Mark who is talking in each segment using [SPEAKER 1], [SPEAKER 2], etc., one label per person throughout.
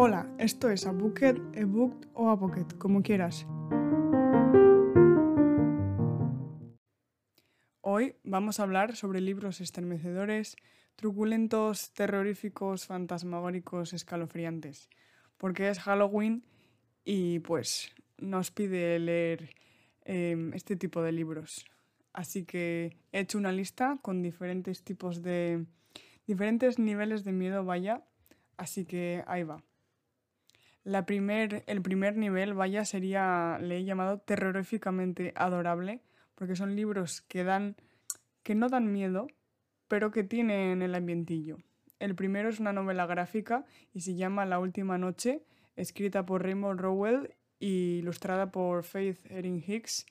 [SPEAKER 1] Hola, esto es A Bucket, A Booked o A Pocket, como quieras. Hoy vamos a hablar sobre libros estremecedores, truculentos, terroríficos, fantasmagóricos, escalofriantes, porque es Halloween y pues nos pide leer em, este tipo de libros. Así que he hecho una lista con diferentes tipos de... diferentes niveles de miedo, vaya, así que ahí va. La primer, el primer nivel, vaya, sería, le he llamado terroríficamente adorable, porque son libros que dan, que no dan miedo, pero que tienen el ambientillo. El primero es una novela gráfica y se llama La última noche, escrita por Raymond Rowell y ilustrada por Faith Erin Hicks.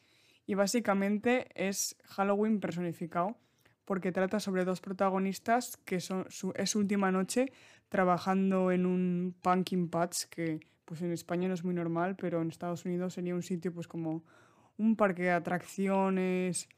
[SPEAKER 1] Y básicamente es Halloween personificado, porque trata sobre dos protagonistas que son su, es su última noche trabajando en un pumpkin patch que pues en España no es muy normal, pero en Estados Unidos sería un sitio pues como un parque de atracciones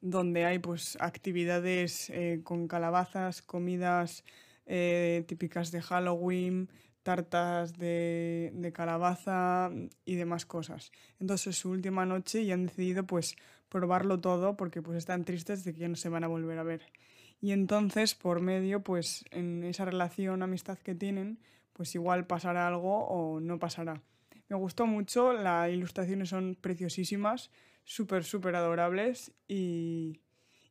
[SPEAKER 1] donde hay pues actividades eh, con calabazas, comidas eh, típicas de Halloween, tartas de, calabaza y demás cosas. Entonces es su última noche y han decidido pues probarlo todo porque pues están tristes de que ya no se van a volver a ver. Y entonces, por medio, pues en esa relación, amistad que tienen, pues igual pasará algo o no pasará. Me gustó mucho, las ilustraciones son preciosísimas, súper, súper adorables y,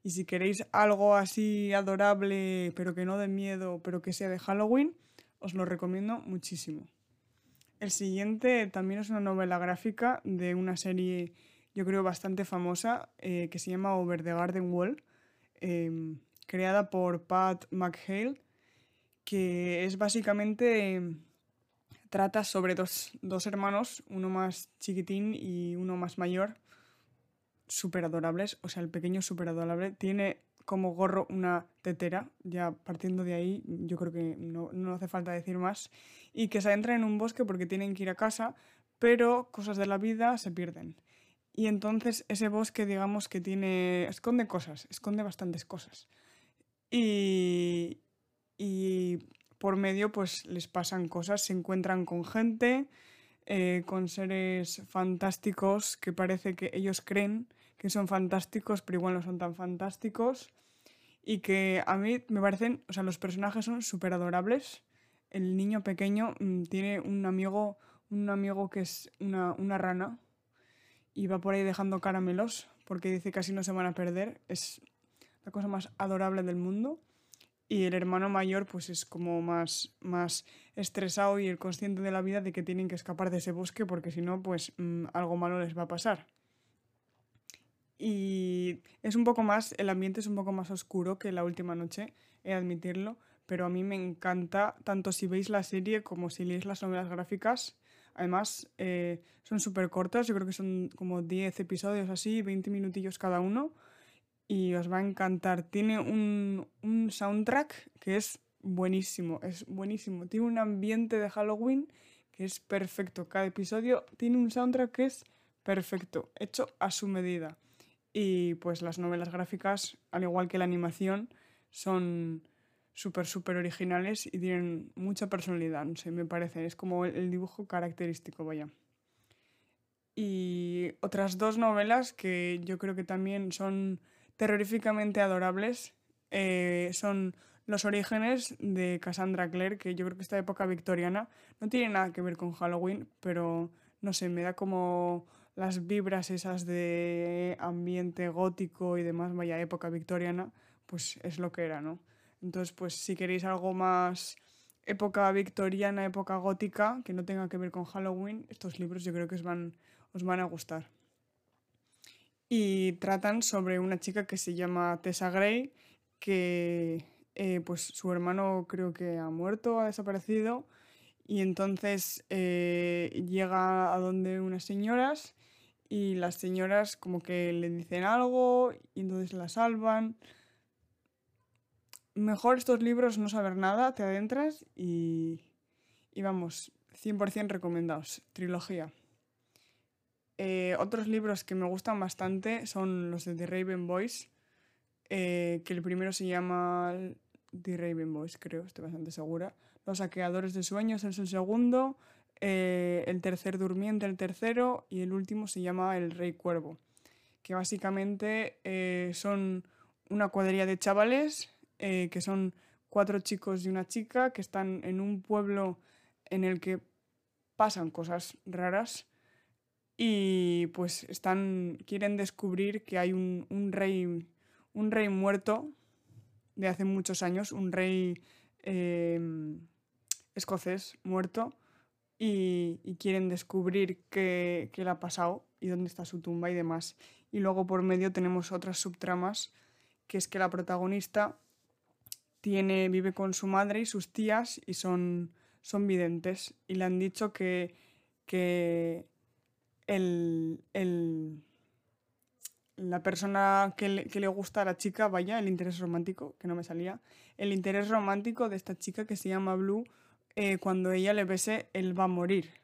[SPEAKER 1] y si queréis algo así adorable, pero que no de miedo, pero que sea de Halloween, os lo recomiendo muchísimo. El siguiente también es una novela gráfica de una serie, yo creo, bastante famosa, eh, que se llama Over the Garden Wall. Eh, creada por Pat McHale, que es básicamente trata sobre dos, dos, hermanos, uno más chiquitín y uno más mayor, súper adorables, o sea, el pequeño súper adorable, tiene como gorro una tetera, ya partiendo de ahí, yo creo que no, no hace falta decir más, y que se adentran en un bosque porque tienen que ir a casa, pero cosas de la vida se pierden. Y entonces ese bosque, digamos que tiene, esconde cosas, esconde bastantes cosas. Y, y por medio pues les pasan cosas, se encuentran con gente, eh, con seres fantásticos que parece que ellos creen que son fantásticos, pero igual no son tan fantásticos. Y que a mí me parecen, o sea, los personajes son súper adorables. El niño pequeño mmm, tiene un amigo, un amigo que es una, una rana y va por ahí dejando caramelos porque dice que así no se van a perder. Es la cosa más adorable del mundo. Y el hermano mayor pues es como más, más estresado y el consciente de la vida de que tienen que escapar de ese bosque porque si no pues mmm, algo malo les va a pasar. Y es un poco más, el ambiente es un poco más oscuro que la última noche, he admitirlo, pero a mí me encanta tanto si veis la serie como si leéis las novelas gráficas. Además, eh, son súper cortas, yo creo que son como 10 episodios así, 20 minutillos cada uno y os va a encantar. Tiene un, un, soundtrack que es buenísimo, es buenísimo. Tiene un ambiente de Halloween que es perfecto. Cada episodio tiene un soundtrack que es perfecto, hecho a su medida. Y pues las novelas gráficas, al igual que la animación, son súper, súper originales y tienen mucha personalidad, no sé, me parece. Es como el dibujo característico, vaya. Y otras dos novelas que yo creo que también son terroríficamente adorables eh, son los orígenes de Cassandra Clare, que yo creo que esta época victoriana no tiene nada que ver con Halloween, pero no sé, me da como las vibras esas de ambiente gótico y demás, vaya época victoriana, pues es lo que era, ¿no? Entonces, pues si queréis algo más época victoriana, época gótica, que no tenga que ver con Halloween, estos libros yo creo que os van, os van a gustar y tratan sobre una chica que se llama Tessa Gray, que eh, pues su hermano creo que ha muerto, ha desaparecido, y entonces eh, llega a donde unas señoras y las señoras como que le dicen algo y entonces la salvan. Mejor estos libros no saber nada, te adentras y, y vamos, 100% recomendados, trilogía. Eh, otros libros que me gustan bastante son los de The Raven Boys, eh, que el primero se llama The Raven Boys, creo, estoy bastante segura. Los saqueadores de sueños es el segundo, eh, el tercer durmiente el tercero y el último se llama El Rey Cuervo, que básicamente son una cuadrilla de chavales que son cuatro chicos y una chica que están en un pueblo en el que pasan cosas raras y pues están quieren descubrir que hay un, rey un rey muerto de hace muchos años, un rey em, escocés muerto, y, quieren descubrir qué, qué, le ha pasado y dónde está su tumba y demás. Y luego por medio tenemos otras subtramas, que es que la protagonista tiene, vive con su madre y sus tías y son, son videntes. Y le han dicho que, que el, el la persona que le, gusta a la chica, vaya, el interés romántico, que no me salía, el interés romántico de esta chica que se llama Blue, eh, cuando ella le bese, él va a morir.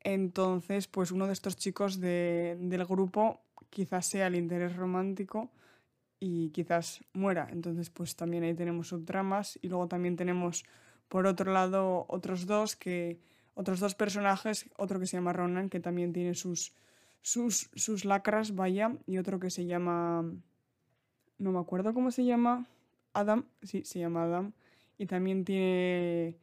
[SPEAKER 1] Entonces, pues uno de estos chicos del grupo quizás sea el interés romántico y quizás muera. Entonces, pues también ahí tenemos subtramas y luego también tenemos, por otro lado, otros dos que otros dos personajes, otro que se llama Ronan, que también tiene sus sus, sus lacras, vaya, y otro que se llama, no me acuerdo cómo se llama, Adam, sí, se llama Adam, y también tiene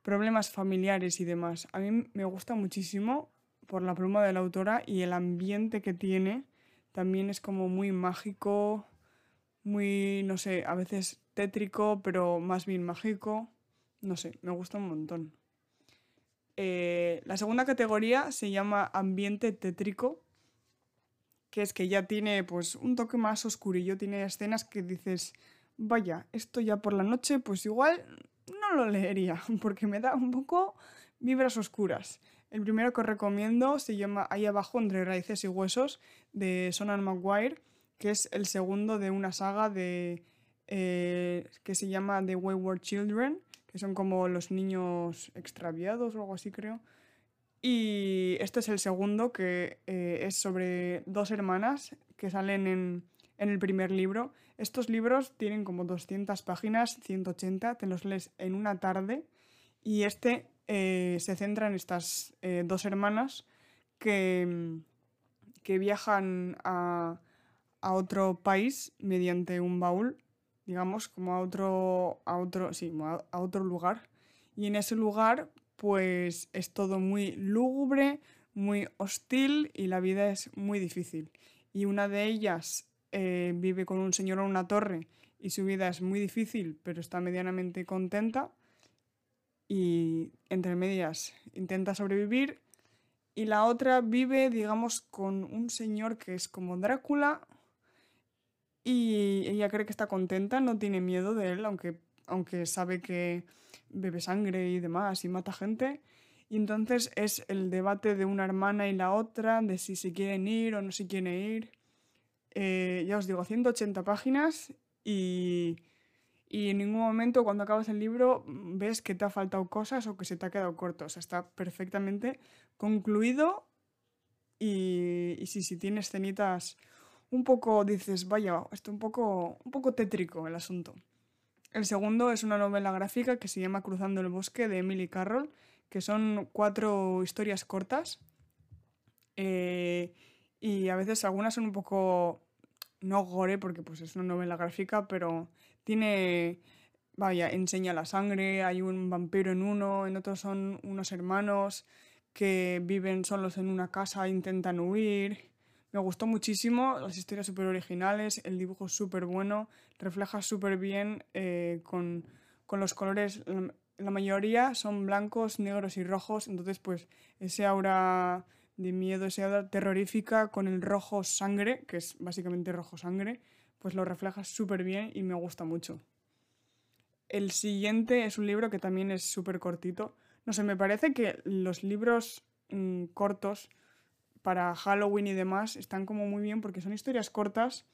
[SPEAKER 1] problemas familiares y demás. A mí me gusta muchísimo por la pluma de la autora y el ambiente que tiene también es como muy mágico, muy, no sé, a veces tétrico, pero más bien mágico. No sé, me gusta un montón. Eh, la segunda categoría se llama ambiente tétrico, que es que ya tiene pues un toque más oscurillo, tiene escenas que dices, vaya, esto ya por la noche pues igual no lo leería, porque me da un poco vibras oscuras. El primero que os recomiendo se llama Ahí abajo entre raíces y huesos de Sonan Maguire, que es el segundo de una saga de, eh, que se llama The Wayward Children, que son como los niños extraviados o algo así creo. Y este es el segundo, que eh, es sobre dos hermanas que salen en, en, el primer libro. Estos libros tienen como 200 páginas, 180, te los lees en una tarde. Y este eh, se centra en estas eh, dos hermanas que, que viajan a, a otro país mediante un baúl digamos, como a otro, a otro, sí, a otro lugar. Y en ese lugar, pues es todo muy lúgubre, muy hostil y la vida es muy difícil. Y una de ellas eh, vive con un señor en una torre y su vida es muy difícil, pero está medianamente contenta. Y entre medias intenta sobrevivir. Y la otra vive, digamos, con un señor que es como Drácula, y ella cree que está contenta, no tiene miedo de él, aunque, aunque sabe que bebe sangre y demás y mata gente. Y entonces es el debate de una hermana y la otra, de si se quieren ir o no se quieren ir. Eh, ya os digo, 180 páginas y, y en ningún momento cuando acabas el libro ves que te ha faltado cosas o que se te ha quedado corto. O sea, está perfectamente concluido y, si, si tiene escenitas un poco dices, vaya, esto un poco, un poco tétrico el asunto. El segundo es una novela gráfica que se llama Cruzando el bosque de Emily Carroll, que son cuatro historias cortas eh, y a veces algunas son un poco no gore porque pues es una novela gráfica, pero tiene vaya, enseña la sangre, hay un vampiro en uno, en otro son unos hermanos que viven solos en una casa intentan huir. Me gustó muchísimo, las historias súper originales, el dibujo súper bueno, refleja súper bien eh, con, los colores, la, mayoría son blancos, negros y rojos, entonces pues ese aura de miedo, ese aura terrorífica con el rojo sangre, que es básicamente rojo sangre, pues lo refleja súper bien y me gusta mucho. El siguiente es un libro que también es súper cortito. No sé, me parece que los libros mm, cortos para Halloween y demás están como muy bien porque son historias cortas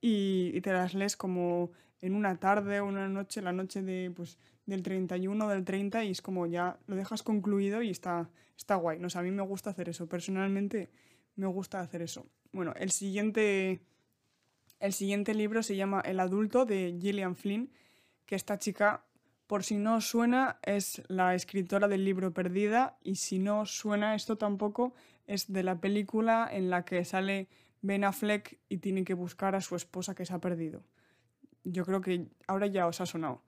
[SPEAKER 1] y, te las lees como en una tarde o una noche, la noche de, pues, del 31 del 30 y es como ya lo dejas concluido y está, está guay. No a mí me gusta hacer eso, personalmente me gusta hacer eso. Bueno, el siguiente, el siguiente libro se llama El adulto de Gillian Flynn, que esta chica, por si no suena, es la escritora del libro Perdida y si no suena esto tampoco, es de la película en la que sale Ben Affleck y tiene que buscar a su esposa que se ha perdido. Yo creo que ahora ya os ha sonado.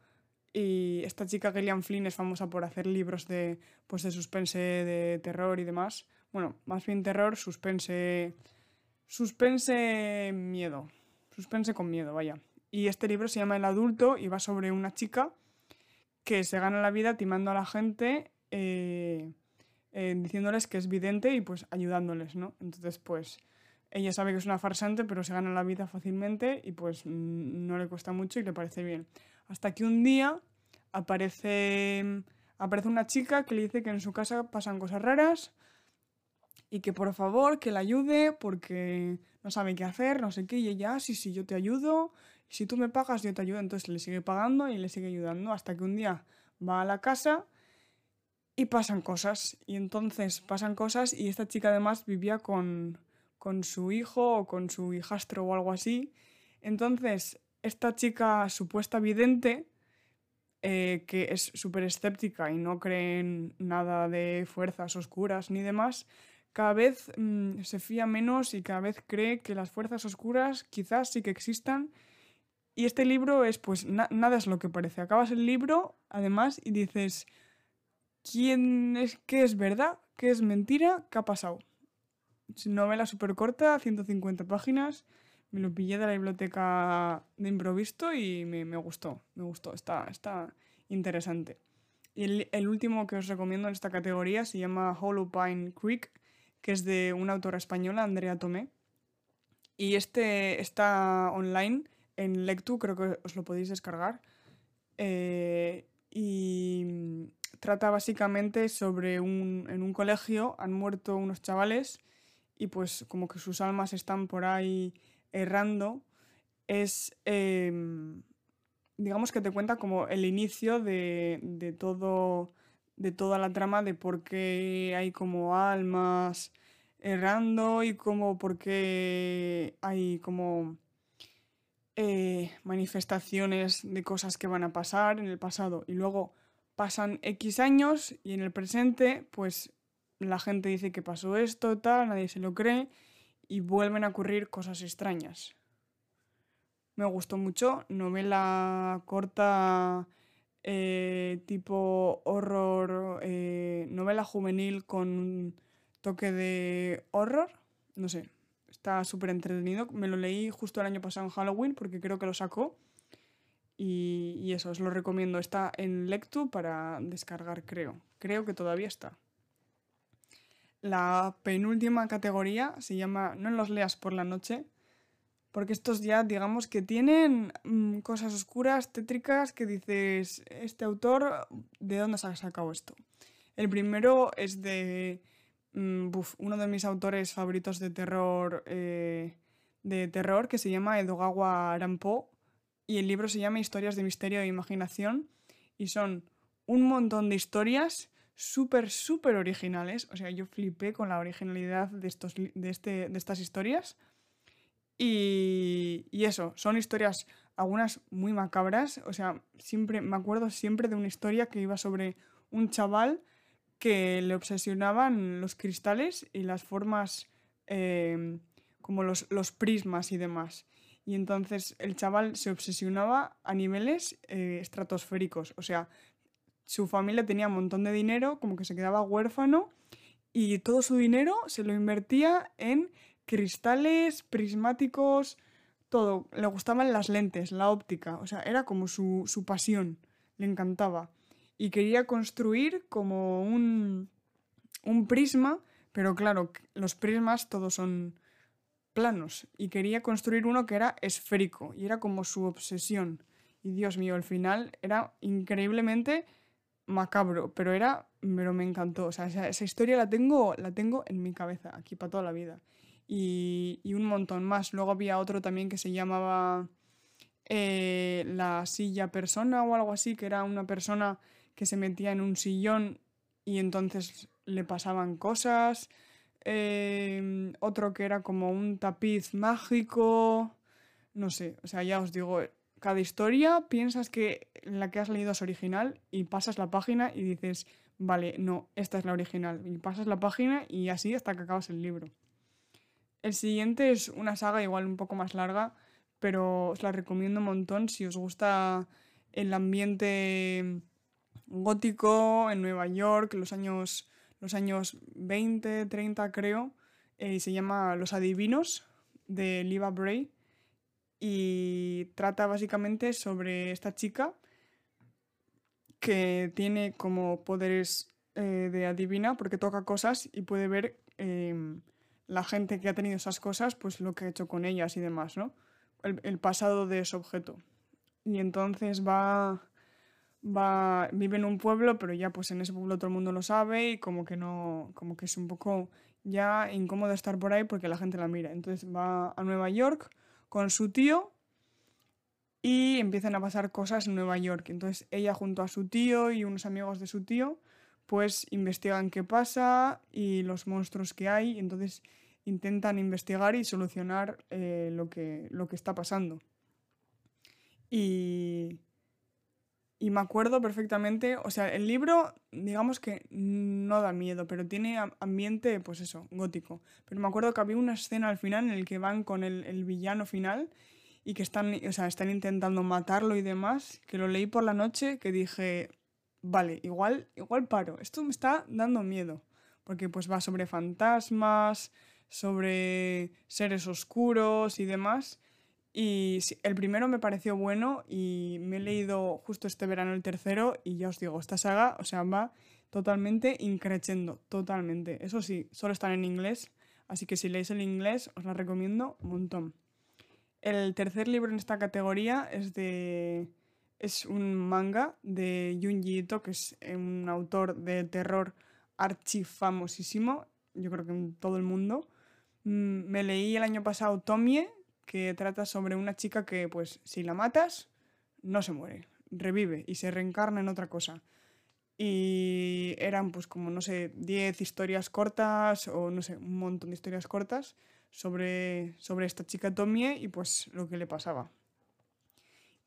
[SPEAKER 1] Y esta chica Gillian Flynn es famosa por hacer libros de, pues de suspense, de terror y demás. Bueno, más bien terror, suspense... Suspense miedo. Suspense con miedo, vaya. Y este libro se llama El adulto y va sobre una chica que se gana la vida timando a la gente, eh, eh, diciéndoles que es vidente y pues ayudándoles, ¿no? Entonces, pues ella sabe que es una farsante, pero se gana la vida fácilmente y pues no le cuesta mucho y le parece bien. Hasta que un día aparece, aparece una chica que le dice que en su casa pasan cosas raras y que por favor que la ayude porque no sabe qué hacer, no sé qué, y ella, ah, sí, sí, yo te ayudo, si tú me pagas, yo te ayudo. Entonces le sigue pagando y le sigue ayudando hasta que un día va a la casa y pasan cosas. Y entonces pasan cosas y esta chica además vivía con, con su hijo o con su hijastro o algo así. Entonces, esta chica supuesta vidente, eh, que es súper escéptica y no cree en nada de fuerzas oscuras ni demás, cada vez mm, se fía menos y cada vez cree que las fuerzas oscuras quizás sí que existan. Y este libro es, pues, nada es lo que parece. Acabas el libro, además, y dices, ¿quién es, qué es verdad? ¿Qué es mentira? ¿Qué ha pasado? Novela súper corta, 150 páginas. Me lo pillé de la biblioteca de improviso y me, gustó. Me gustó, está, está interesante. Y el, último que os recomiendo en esta categoría se llama Hollow Pine Creek, que es de una autora española, Andrea Tomé. Y este está online en Lectu, creo que os lo podéis descargar. Eh, y trata básicamente sobre un, en un colegio han muerto unos chavales y pues como que sus almas están por ahí errando, es, em, digamos que te cuenta como el inicio de, de, todo, de toda la trama de por qué hay como almas errando y como por qué hay como eh, manifestaciones de cosas que van a pasar en el pasado y luego pasan X años y en el presente pues la gente dice que pasó esto, tal, nadie se lo cree y vuelven a ocurrir cosas extrañas. Me gustó mucho, novela corta eh, tipo horror, eh, novela juvenil con toque de horror, no sé, está súper entretenido. Me lo leí justo el año pasado en Halloween porque creo que lo sacó. Y, eso, os lo recomiendo. Está en Lectu para descargar, creo. Creo que todavía está. La penúltima categoría se llama No los leas por la noche, porque estos ya digamos que tienen mm, cosas oscuras, tétricas, que dices, este autor, ¿de dónde se ha sacado esto? El primero es de mm, uno de mis autores favoritos de terror, eh, de terror, que se llama Edogawa Arampo, y el libro se llama Historias de Misterio e Imaginación, y son un montón de historias súper, súper originales. O sea, yo flipé con la originalidad de, estos, de, este, de estas historias. Y, y, eso, son historias, algunas muy macabras. O sea, siempre, me acuerdo siempre de una historia que iba sobre un chaval que le obsesionaban los cristales y las formas em, como los, los, prismas y demás. Y entonces el chaval se obsesionaba a niveles eh, estratosféricos. O sea, su familia tenía un montón de dinero, como que se quedaba huérfano y todo su dinero se lo invertía en cristales, prismáticos, todo. Le gustaban las lentes, la óptica, o sea, era como su, su pasión, le encantaba. Y quería construir como un, un prisma, pero claro, los prismas todos son planos y quería construir uno que era esférico y era como su obsesión. Y Dios mío, al final era increíblemente macabro, pero era, pero me encantó. O sea, esa, historia la tengo, la tengo en mi cabeza, aquí para toda la vida. Y, y un montón más. Luego había otro también que se llamaba eh, La silla persona o algo así, que era una persona que se metía en un sillón y entonces le pasaban cosas. Eh, otro que era como un tapiz mágico. No sé, o sea, ya os digo, cada historia piensas que la que has leído es original y pasas la página y dices, vale, no, esta es la original. Y pasas la página y así hasta que acabas el libro. El siguiente es una saga igual un poco más larga, pero os la recomiendo un montón si os gusta el ambiente gótico en Nueva York, los años, los años 20, 30 creo. Eh, se llama Los Adivinos de Liva Bray y trata básicamente sobre esta chica que tiene como poderes eh, de adivina porque toca cosas y puede ver em, la gente que ha tenido esas cosas, pues lo que ha hecho con ellas y demás, ¿no? El, pasado de ese objeto. Y entonces va, va, vive en un pueblo, pero ya pues en ese pueblo todo el mundo lo sabe y como que no, como que es un poco ya incómodo estar por ahí porque la gente la mira. Entonces va a Nueva York con su tío y empiezan a pasar cosas en Nueva York. Entonces ella junto a su tío y unos amigos de su tío pues investigan qué pasa y los monstruos que hay. Entonces intentan investigar y solucionar eh, lo, que, lo que está pasando. Y, y me acuerdo perfectamente, o sea, el libro digamos que no da miedo, pero tiene ambiente, pues eso, gótico. Pero me acuerdo que había una escena al final en el que van con el, el villano final y que están, o sea, están intentando matarlo y demás, que lo leí por la noche, que dije, vale, igual, igual paro, esto me está dando miedo, porque pues va sobre fantasmas, sobre seres oscuros y demás. Y el primero me pareció bueno y me he leído justo este verano el tercero y ya os digo, esta saga, o sea, va totalmente increchendo, totalmente. Eso sí, solo están en inglés, así que si leéis el inglés os la recomiendo un montón. El tercer libro en esta categoría es de es un manga de Junji Ito, que es un autor de terror archifamosísimo, yo creo que en todo el mundo. Mm, me leí el año pasado Tomie, que trata sobre una chica que, pues, si la matas, no se muere, revive y se reencarna en otra cosa. Y eran, pues, como, no sé, 10 historias cortas o, no sé, un montón de historias cortas sobre, sobre esta chica Tomie y pues lo que le pasaba.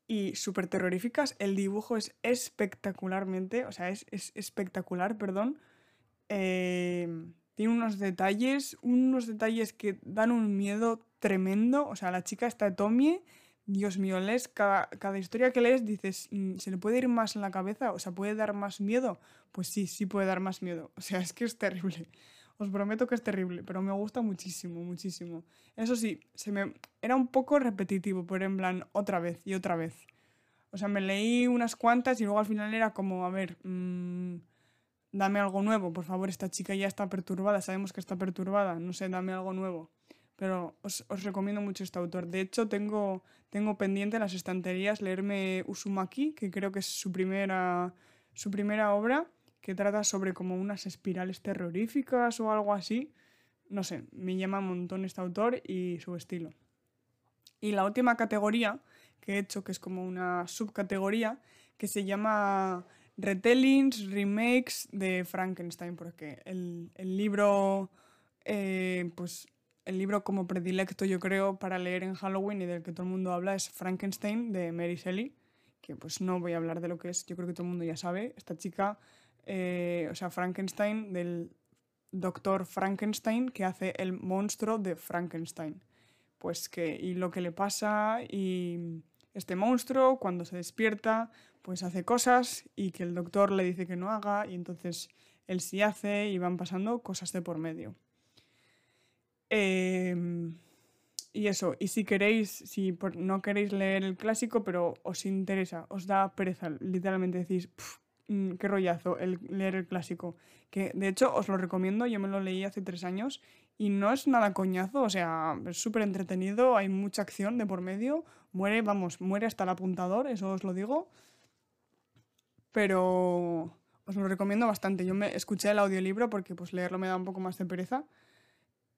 [SPEAKER 1] Y súper terroríficas, el dibujo es espectacularmente, o sea, es, espectacular, perdón. Eh, tiene unos detalles, unos detalles que dan un miedo tremendo. O sea, la chica está Tomie, Dios mío, lees cada, cada historia que lees, dices, mm, ¿se le puede ir más en la cabeza? O sea, ¿puede dar más miedo? Pues sí, sí puede dar más miedo. O sea, es que es terrible. Os prometo que es terrible, pero me gusta muchísimo, muchísimo. Eso sí, se me era un poco repetitivo, pero en plan otra vez y otra vez. O sea, me leí unas cuantas y luego al final era como, a ver, mm, dame algo nuevo, por favor, esta chica ya está perturbada, sabemos que está perturbada, no sé, dame algo nuevo. Pero os, recomiendo mucho este autor. De hecho, tengo, tengo pendiente en las estanterías leerme Usumaki, que creo que es su primera, su primera obra que trata sobre como unas espirales terroríficas o algo así. No sé, me llama un montón este autor y su estilo. Y la última categoría que he hecho, que es como una subcategoría, que se llama retellings, remakes de Frankenstein, porque el, libro, eh, pues el libro como predilecto yo creo para leer en Halloween y del que todo el mundo habla es Frankenstein de Mary Shelley, que pues no voy a hablar de lo que es, yo creo que todo el mundo ya sabe, esta chica eh, o sea, Frankenstein, del doctor Frankenstein que hace el monstruo de Frankenstein. Pues que, y lo que le pasa, y este monstruo cuando se despierta, pues hace cosas y que el doctor le dice que no haga, y entonces él sí hace y van pasando cosas de por medio. Em, y eso, y si queréis, si no queréis leer el clásico, pero os interesa, os da pereza, literalmente decís, Mm, qué rollazo el leer el clásico. Que de hecho os lo recomiendo, yo me lo leí hace tres años y no es nada coñazo, o sea, es súper entretenido, hay mucha acción de por medio, muere, vamos, muere hasta el apuntador, eso os lo digo. Pero os lo recomiendo bastante. Yo me escuché el audiolibro porque pues leerlo me da un poco más de pereza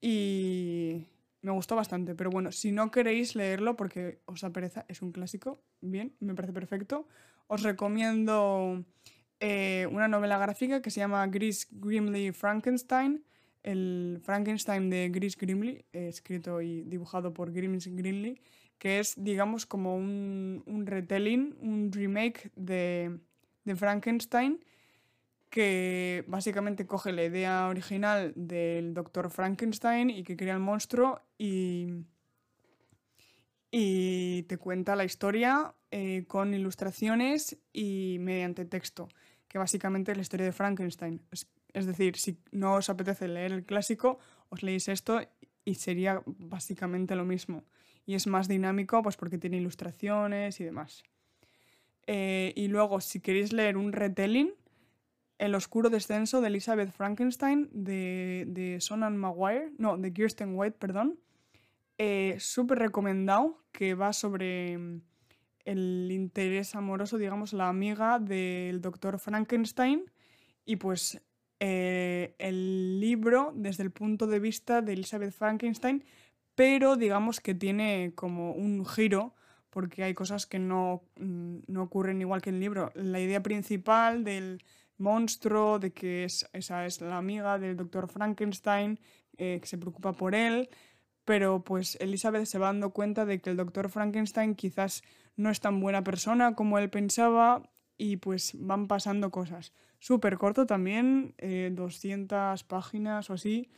[SPEAKER 1] y me gustó bastante. Pero bueno, si no queréis leerlo porque os da pereza, es un clásico, bien, me parece perfecto. Os recomiendo eh, una novela gráfica que se llama Gris Grimly Frankenstein. El Frankenstein de Gris Grimly, escrito y dibujado por Grims Grimly, que es, digamos, como un, un retelling, un remake de, de Frankenstein, que básicamente coge la idea original del doctor Frankenstein y que crea el monstruo y, y te cuenta la historia eh, con ilustraciones y mediante texto, que básicamente es la historia de Frankenstein. Es, decir, si no os apetece leer el clásico, os leéis esto y sería básicamente lo mismo. Y es más dinámico pues porque tiene ilustraciones y demás. Eh, y luego, si queréis leer un retelling, El oscuro descenso de Elizabeth Frankenstein de, de Sonan Maguire, no, de Kirsten White, perdón. Eh, Súper recomendado, que va sobre mm, el interés amoroso, digamos, la amiga del doctor Frankenstein. Y pues eh, el libro desde el punto de vista de Elizabeth Frankenstein, pero digamos que tiene como un giro porque hay cosas que no, mm, no ocurren igual que en el libro. La idea principal del monstruo, de que es, esa es la amiga del doctor Frankenstein, eh, que se preocupa por él, pero pues Elizabeth se va dando cuenta de que el doctor Frankenstein quizás no es tan buena persona como él pensaba y pues van pasando cosas. Súper corto también, 200 eh, páginas o así,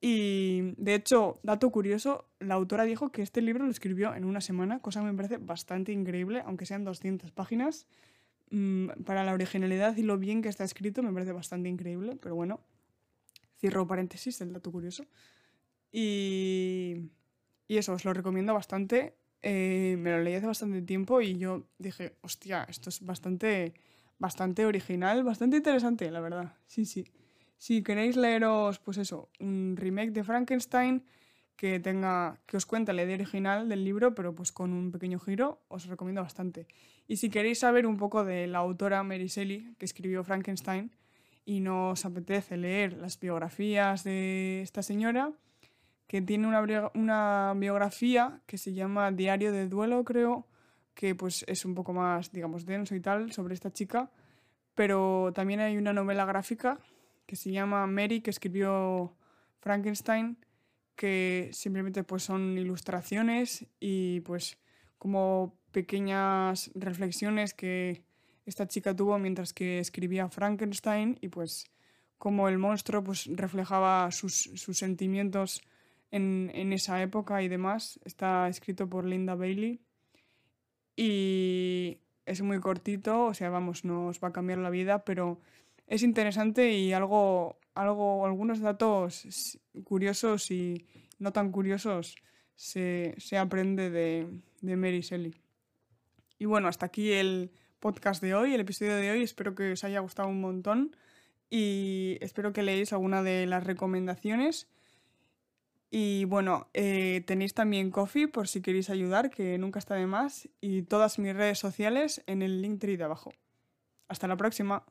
[SPEAKER 1] y de hecho, dato curioso, la autora dijo que este libro lo escribió en una semana, cosa que me parece bastante increíble, aunque sean 200 páginas. Mm, para la originalidad y lo bien que está escrito me parece bastante increíble, pero bueno, cierro paréntesis el dato curioso. Y, y eso, os lo recomiendo bastante. Eh, me lo leí hace bastante tiempo y yo dije, hostia, esto es bastante, bastante original, bastante interesante, la verdad. Sí, sí. Si queréis leeros, pues eso, un remake de Frankenstein que tenga que os cuente la idea original del libro, pero pues con un pequeño giro, os recomiendo bastante. Y si queréis saber un poco de la autora Mary Shelley, que escribió Frankenstein, y no os apetece leer las biografías de esta señora, que tiene una, una biografía que se llama Diario de Duelo, creo, que pues es un poco más, digamos, denso y tal sobre esta chica, pero también hay una novela gráfica que se llama Mary, que escribió Frankenstein, que simplemente pues son ilustraciones y pues como pequeñas reflexiones que esta chica tuvo mientras que escribía Frankenstein y pues como el monstruo pues reflejaba sus, sus sentimientos en, esa época y demás. Está escrito por Linda Bailey y es muy cortito, o sea, vamos, no os va a cambiar la vida, pero es interesante y algo, algo, algunos datos curiosos y no tan curiosos se, aprende de, de Mary Shelley. Y bueno, hasta aquí el podcast de hoy, el episodio de hoy. Espero que os haya gustado un montón y espero que leáis alguna de las recomendaciones. Y bueno, eh, tenéis también Coffee por si queréis ayudar, que nunca está de más, y todas mis redes sociales en el link de abajo. Hasta la próxima.